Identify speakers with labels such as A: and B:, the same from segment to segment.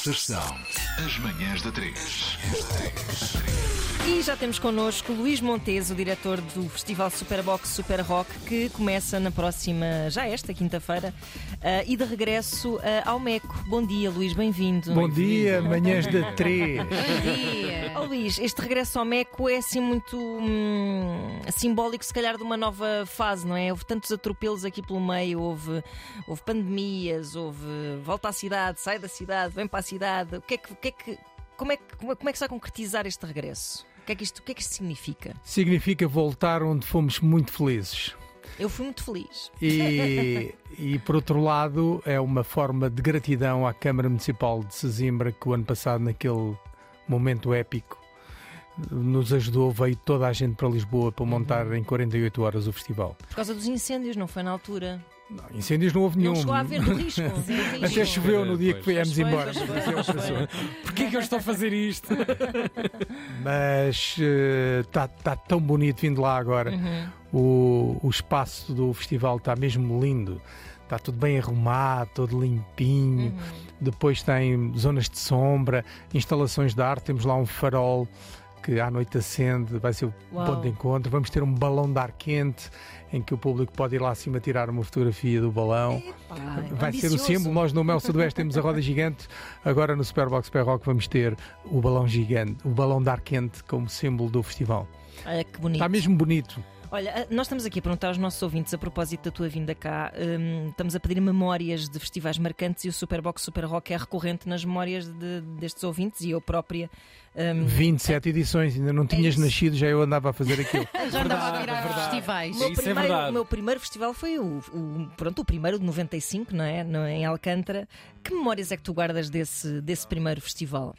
A: Estas são as manhãs da 3.
B: E já temos connosco Luís Montes, o diretor do Festival Superbox Super Rock, que começa na próxima, já esta quinta-feira, uh, e de regresso uh, ao MECO. Bom dia, Luís, bem-vindo.
C: Bom dia, manhãs da 3.
D: Bom dia.
B: Oh, Luís, este regresso ao MECO é assim muito hum, simbólico, se calhar, de uma nova fase, não é? Houve tantos atropelos aqui pelo meio, houve, houve pandemias, houve volta à cidade, sai da cidade, vem para a cidade. O que é que, o que, é que como, é que, como é que se vai concretizar este regresso? O que é que isto, o que é que isto significa?
C: Significa voltar onde fomos muito felizes.
B: Eu fui muito feliz.
C: E, e, por outro lado, é uma forma de gratidão à Câmara Municipal de Sesimbra, que o ano passado, naquele momento épico, nos ajudou, veio toda a gente para Lisboa para montar em 48 horas o festival.
B: Por causa dos incêndios, não foi na altura?
C: Não, incêndios não houve nenhum.
B: Não chegou a haver risco.
C: Até choveu no dia que viemos
B: Pois
C: embora.
B: pois
C: é
B: pois.
D: Porquê que eu estou a fazer isto?
C: Mas está tá tão bonito vindo lá agora.
B: Uhum.
C: O, o espaço do festival está mesmo lindo. Está tudo bem arrumado, todo limpinho.
B: Uhum.
C: Depois tem zonas de sombra, instalações de arte. Temos lá um farol que à noite acende, vai ser o
B: Uau.
C: ponto de encontro. Vamos ter um balão de ar quente em que o público pode ir lá acima tirar uma fotografia do balão.
B: Pá,
C: Vai ser o símbolo. Nós no Mel Sudoeste temos a roda gigante. Agora no Superbox Super Rock vamos ter o balão gigante, o balão de ar quente como símbolo do festival.
B: Olha que bonito.
C: Está mesmo bonito.
B: Olha, ah, nós estamos aqui a perguntar aos nossos ouvintes a propósito da tua vinda cá. hum, estamos a pedir memórias de festivais marcantes e o Superbox Super Rock é recorrente nas memórias de- destes ouvintes e eu própria. hum,
C: 27 edições, ainda não tinhas
B: isso.
C: nascido, já eu andava a fazer aquilo.
D: Já andava a virar festivais.
B: meu,
D: Isso é
B: primeiro,
D: verdade.
B: o meu primeiro festival foi o, o- pronto, o primeiro de 95, não é? No- em Alcântara. Que memórias é que tu guardas desse, desse primeiro festival?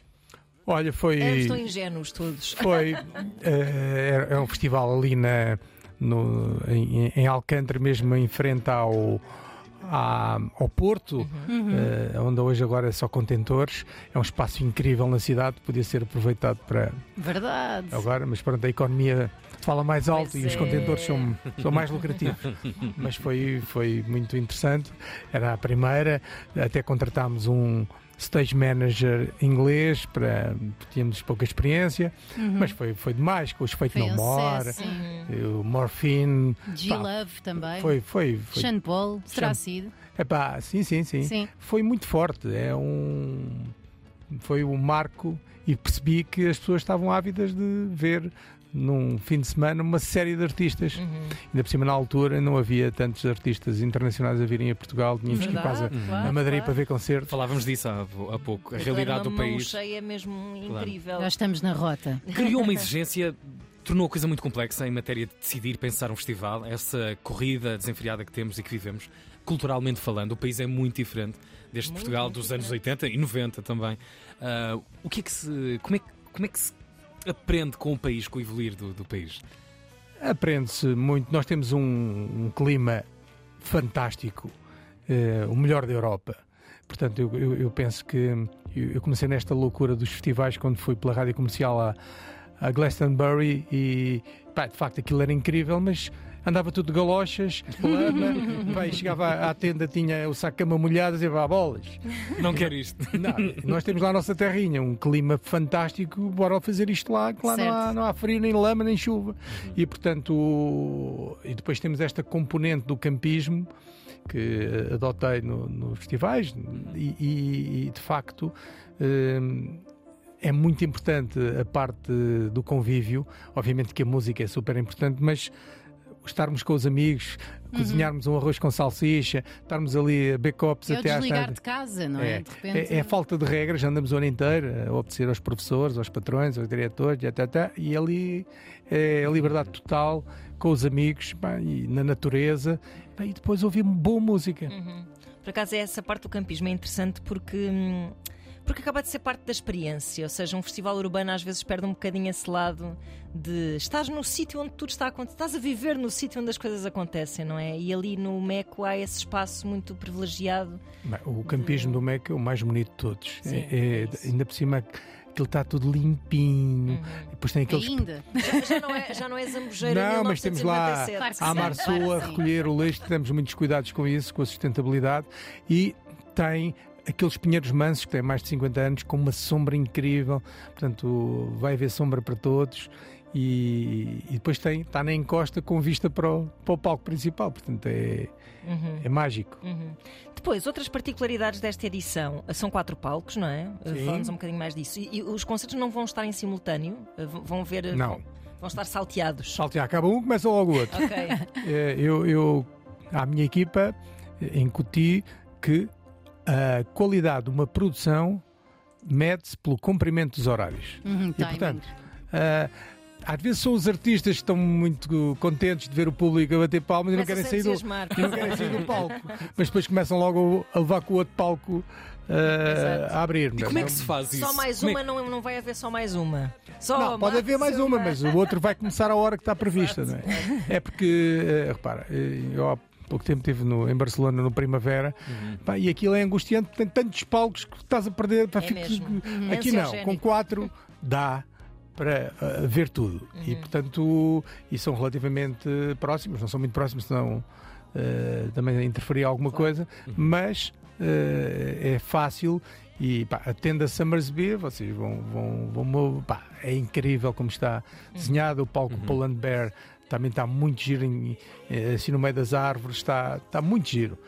C: Olha, foi.
B: Éramos tão ingênuos todos.
C: Foi. eh, é, é um festival ali na, no, em, em Alcântara, mesmo em frente ao. à- ao Porto, eh, onde hoje agora é só contentores, é um espaço incrível na cidade, podia ser aproveitado para
D: Verdade.
C: agora, mas pronto, a economia fala mais alto
B: Pois
C: e os
B: é.
C: contentores são, são mais lucrativos. mas foi, foi muito interessante, era a primeira, até contratámos um stage manager inglês para tínhamos pouca experiência, mas foi, foi demais, com os
D: Foi
C: No
D: um
C: More,
D: sucesso,
C: o Morphine,
D: G-Love também.
C: foi, foi, foi.
D: Sean Paul,
C: Sean-
D: sido.
C: Epá, sim, sim, sim,
D: Sim.
C: Foi muito forte, é um foi um marco e percebi que as pessoas estavam ávidas de ver num fim de semana uma série de artistas.
B: Uhum.
C: Ainda por cima, na altura, não havia tantos artistas internacionais a virem a Portugal, tínhamos que ir quase a,
B: Verdade,
C: a Madrid
B: claro.
C: para ver concertos.
E: Falávamos disso há, há pouco, a realidade do país
B: cheia mesmo incrível.
D: Já estamos na rota.
E: criou uma exigência, tornou a coisa muito complexa em matéria de decidir pensar um festival, essa corrida desenfreada que temos e que vivemos, culturalmente falando, o país é muito diferente deste
B: Muito,
E: Portugal
B: muito
E: dos anos
B: diferente.
E: 80 e 90 também. Ah, o que é que se. Como é, que- como é que se aprende com o país, com o evoluir do, do país?
C: Aprende-se muito. Nós temos um, um clima fantástico, eh, o melhor da Europa. Portanto, eu, eu- eu penso que eu, eu comecei nesta loucura dos festivais quando fui pela rádio comercial a, a Glastonbury e pá, de facto aquilo era incrível, mas andava tudo de galochas, lama, e chegava à, tenda, tinha o saco de cama molhado e dizia, vá, bolas.
E: Não quero isto.
C: Não, nós temos lá a nossa terrinha, um clima fantástico, bora fazer isto lá, que lá não há, não há frio, nem lama, nem chuva. E portanto, o- e depois temos esta componente do campismo que eh, adotei no- nos festivais e, e- e, de facto hum, é muito importante a parte do convívio. Obviamente que a música é super importante, mas estarmos com os amigos, cozinharmos um arroz com salsicha, estarmos ali a backups
D: É
C: até às
D: desligar
C: tarde.
D: de casa, não é?
C: É,
D: De repente.
C: é, é a falta de regras, andamos o ano inteiro a obedecer aos professores, aos patrões, aos diretores, e, até, até, e ali é a liberdade total com os amigos pá, e na natureza pá, e depois ouvir boa música.
B: Uhum. Por acaso, essa parte do campismo é interessante porque. hum, Porque acaba de ser parte da experiência, ou seja, um festival urbano às vezes perde um bocadinho esse lado de estás no sítio onde tudo está a acontecer, estás a viver no sítio onde as coisas acontecem, não é? E ali no Meco há esse espaço muito privilegiado.
C: O campismo do MEC é o mais bonito de todos.
B: Sim,
C: É- é-
B: é
C: ainda por cima aquilo está tudo limpinho,
B: Uhum.
C: depois tem aqueles
D: Ainda.
B: Já, já não é, já não é Zambujeira
C: Não, mas temos lá
B: 1997.
D: Claro que
C: a
D: sim,
C: Mar
D: claro
C: Sul a recolher o lixo, temos muitos cuidados com isso, com a sustentabilidade e tem aqueles pinheiros mansos que têm mais de 50 anos, com uma sombra incrível. Portanto, vai haver sombra para todos. E, e depois tem, está na encosta com vista para o, para o palco principal. Portanto, é, é mágico.
B: Uhum. Depois, outras particularidades desta edição são quatro palcos, não é? Falamos um bocadinho mais disso. E, e os concertos não vão estar em simultâneo? V- Vão ver. uh,
C: Não.
B: Vão, estar salteados.
C: Saltear, acaba um, começa logo o outro.
B: Ok.
C: Eh, eu, eu, à minha equipa, eh, incuti que a qualidade de uma produção mede-se pelo comprimento dos horários.
D: Uhum,
C: E, portanto, ah, às vezes são os artistas que estão muito contentes de ver o público a bater palmas e não querem
B: a
C: sair do, e não querem sair do palco. Mas depois começam logo a levar com o outro palco
B: Exato.
C: a abrir.
E: E como é que se faz isso?
B: Só mais
E: Como é
B: uma, não, não vai haver só mais uma. Só
C: Não, pode haver mais uma, mas o outro vai começar a hora que está prevista, não é? É porque, eh, repara, eh, eu há pouco tempo estive no- em Barcelona no Primavera pá, e aquilo é angustiante, tem tantos palcos que estás a perder. Pá,
B: É
C: fico-
B: mesmo.
C: Aqui não, com quatro dá para eh, ver tudo. E portanto, e são relativamente próximos, não são muito próximos, senão eh, também interferir alguma coisa, mas eh, é fácil. E pá, a tenda Summersby, vocês vão. vão, vão pá, é incrível como está desenhado. O palco Poland Bear também está muito giro, em- eh, assim no meio das árvores, está, está muito giro.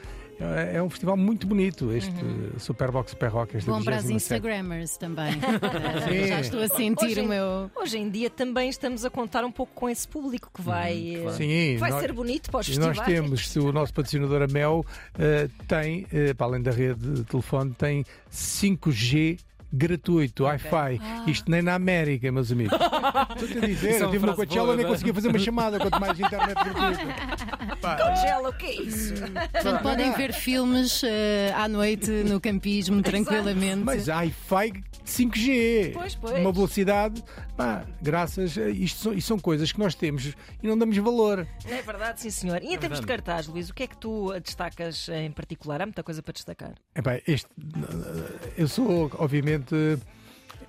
C: É é um festival muito bonito, este Superbox Super Rock.
D: Bom para as
C: 27ª.
D: Instagrammers também. Eh, Já estou a sentir
B: Hoje-
D: o meu.
B: Hoje em dia também estamos a contar um pouco com esse público que vai.
E: claro.
B: eh,
C: Sim,
B: vai
C: nós-
B: ser bonito para os
C: E
B: festivais.
C: nós temos, o nosso patrocinador a Mel eh, tem, eh, para além da rede de telefone, tem 5G gratuito, Wi-Fi. Isto nem na América, meus amigos. Estou-te a dizer, eu tive no Coachella
E: boa,
C: nem
E: é?
C: conseguia fazer uma chamada, quanto mais internet gratuita.
B: Gela, o que é isso?
D: Portanto, podem ver filmes eh, à noite no campismo, tranquilamente.
C: mas Wi-Fi 5G,
B: Pois, pois.
C: uma velocidade, pá, graças a isto são, isto são coisas que nós temos e não damos valor.
B: É verdade, sim, senhor. E em termos de cartaz, Luís, o que é que tu destacas em particular? Há muita coisa para destacar.
C: Epá, este, eu sou, obviamente,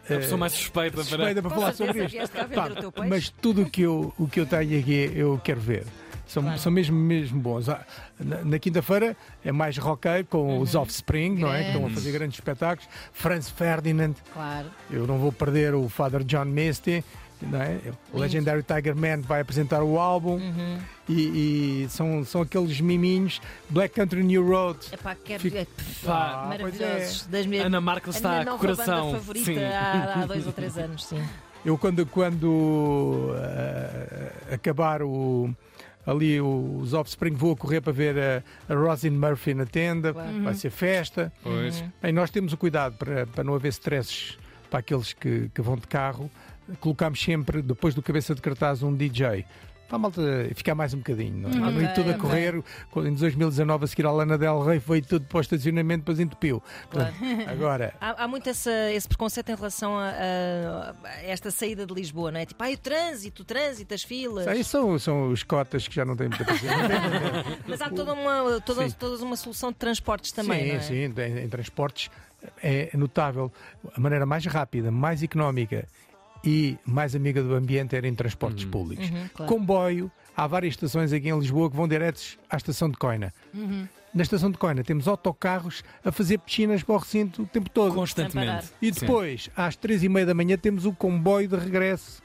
E: A pessoa mais suspeita para.
C: suspeita para
B: Com
C: falar sobre isto. Pá, mas tudo o que eu, o que eu tenho aqui eu quero ver. São, são mesmo, mesmo bons. Ah, Na, na quinta-feira é mais roqueiro com
B: Uhum.
C: os Offspring, não é? Que estão a
D: Grandes.
C: fazer grandes espetáculos. Franz Ferdinand,
D: Claro.
C: eu não vou perder o Father John Misty. Não é? O Legendary Tiger Man vai apresentar o álbum
B: Uhum.
C: e, e são, são aqueles miminhos Black Country New Road.
B: Epá, quero
C: Fico-
B: ver.
E: Pá,
B: Maravilhosos. Das minhas...
E: Ana Markel está a
B: nova
E: coração.
B: banda favorita
E: Sim.
B: há, há dois ou três anos, sim.
C: Eu quando, quando ah, acabar o, ali os Offspring vou a correr para ver a, a Rosin Murphy na tenda,
B: Claro.
C: vai ser festa.
E: Pois.
C: Bem, nós temos o cuidado para, para não haver stresses para aqueles que, que vão de carro. Colocamos sempre, depois do cabeça de cartaz, um DJ. Para a malta ficar mais um bocadinho, não é?
D: Hum, ok,
C: toda a correr, em 2019 a seguir à Lana Del Rey veio tudo para o estacionamento, depois entupiu.
B: Claro.
C: Agora,
B: Há, há muito essa- esse preconceito em relação a, a- esta saída de Lisboa, não é? Tipo, ai, o trânsito, o trânsito, as filas.
C: aí são, são os cotas que já não têm muita paciência.
B: Mas há toda uma, toda, toda uma solução de transportes também,
C: sim,
B: é?
C: sim, em, em transportes é notável. A maneira mais rápida, mais económica e mais amiga do ambiente era em transportes públicos.
B: Uhum, claro.
C: Comboio, há várias estações aqui em Lisboa que vão diretos à estação de Coina.
B: Uhum.
C: Na estação de Coina temos autocarros a fazer piscinas para o recinto o tempo todo.
E: Constantemente.
C: E
E: Sim.
C: depois, às três e meia da manhã, temos o comboio de regresso.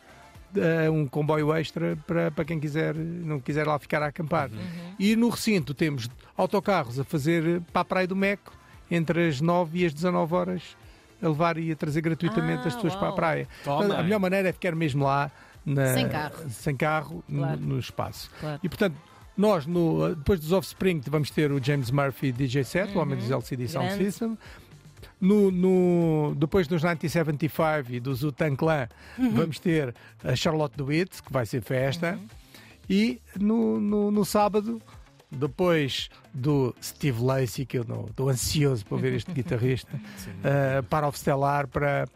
C: eh, um comboio extra para, para quem quiser, não quiser lá ficar a acampar. E no recinto temos autocarros a fazer para a Praia do Meco entre as 9 e as 19 horas a levar e a trazer gratuitamente
B: Ah,
C: as pessoas para a
B: uau.
C: praia.
E: Toma.
C: A melhor maneira é ficar mesmo lá na-
D: Sem carro.
C: sem carro, no-
B: Claro.
C: no, espaço.
B: Claro.
C: E portanto, nós, no- depois dos Offspring, vamos ter o James Murphy DJ set, o homem dos LCD Sound
B: Uhum. Grande.
C: System. No, no- depois dos 1975 e do Zutan Clan,
B: Uhum.
C: vamos ter a Charlotte DeWitt, que vai ser festa.
B: Uhum.
C: E no, no, no sábado, depois do Steve Lacey, que eu não- estou ansioso para ver este guitarrista, uh, para o Stellar para.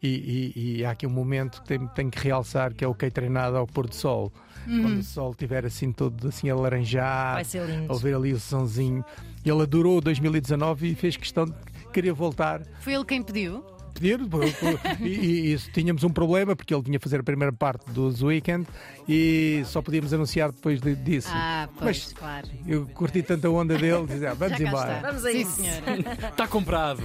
C: E, e- e há aqui um momento que tenho, tenho que realçar que é o que é treinado ao pôr do sol. Quando o sol estiver assim todo assim alaranjado, ouvir ali o sonzinho. Ele adorou 2019 e fez questão de querer voltar.
D: Foi ele quem pediu?
C: Pedir. e, e, e tínhamos um problema, porque ele tinha a fazer a primeira parte dos Weekend e só podíamos anunciar depois de- disso.
D: Ah, pois,
C: Mas-
D: claro.
C: Eu curti tanta onda dele, dizer, ah, vamos embora.
D: está.
B: Vamos a
D: Sim,
B: isso.
D: senhora.
E: Está comprado.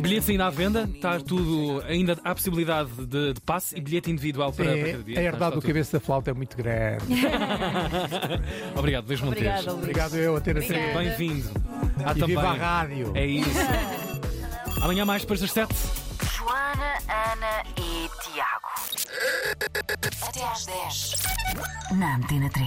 E: Bilhetes ainda à venda, está tudo. Ainda há possibilidade de, de passe e bilhete individual para, para
C: É,
E: cada dia.
C: a
E: Está-
C: herdade do cabeça da flauta é muito grande.
E: Obrigado, Luís Monteiro.
B: Obrigada, Luís.
C: Obrigado eu a ter a.
E: Bem-vindo. Há
C: E
E: também.
C: viva a rádio.
E: É isso. Amanhã mais depois das sete.
F: Joana, Ana e Tiago. Até às 10. Na Antena 3.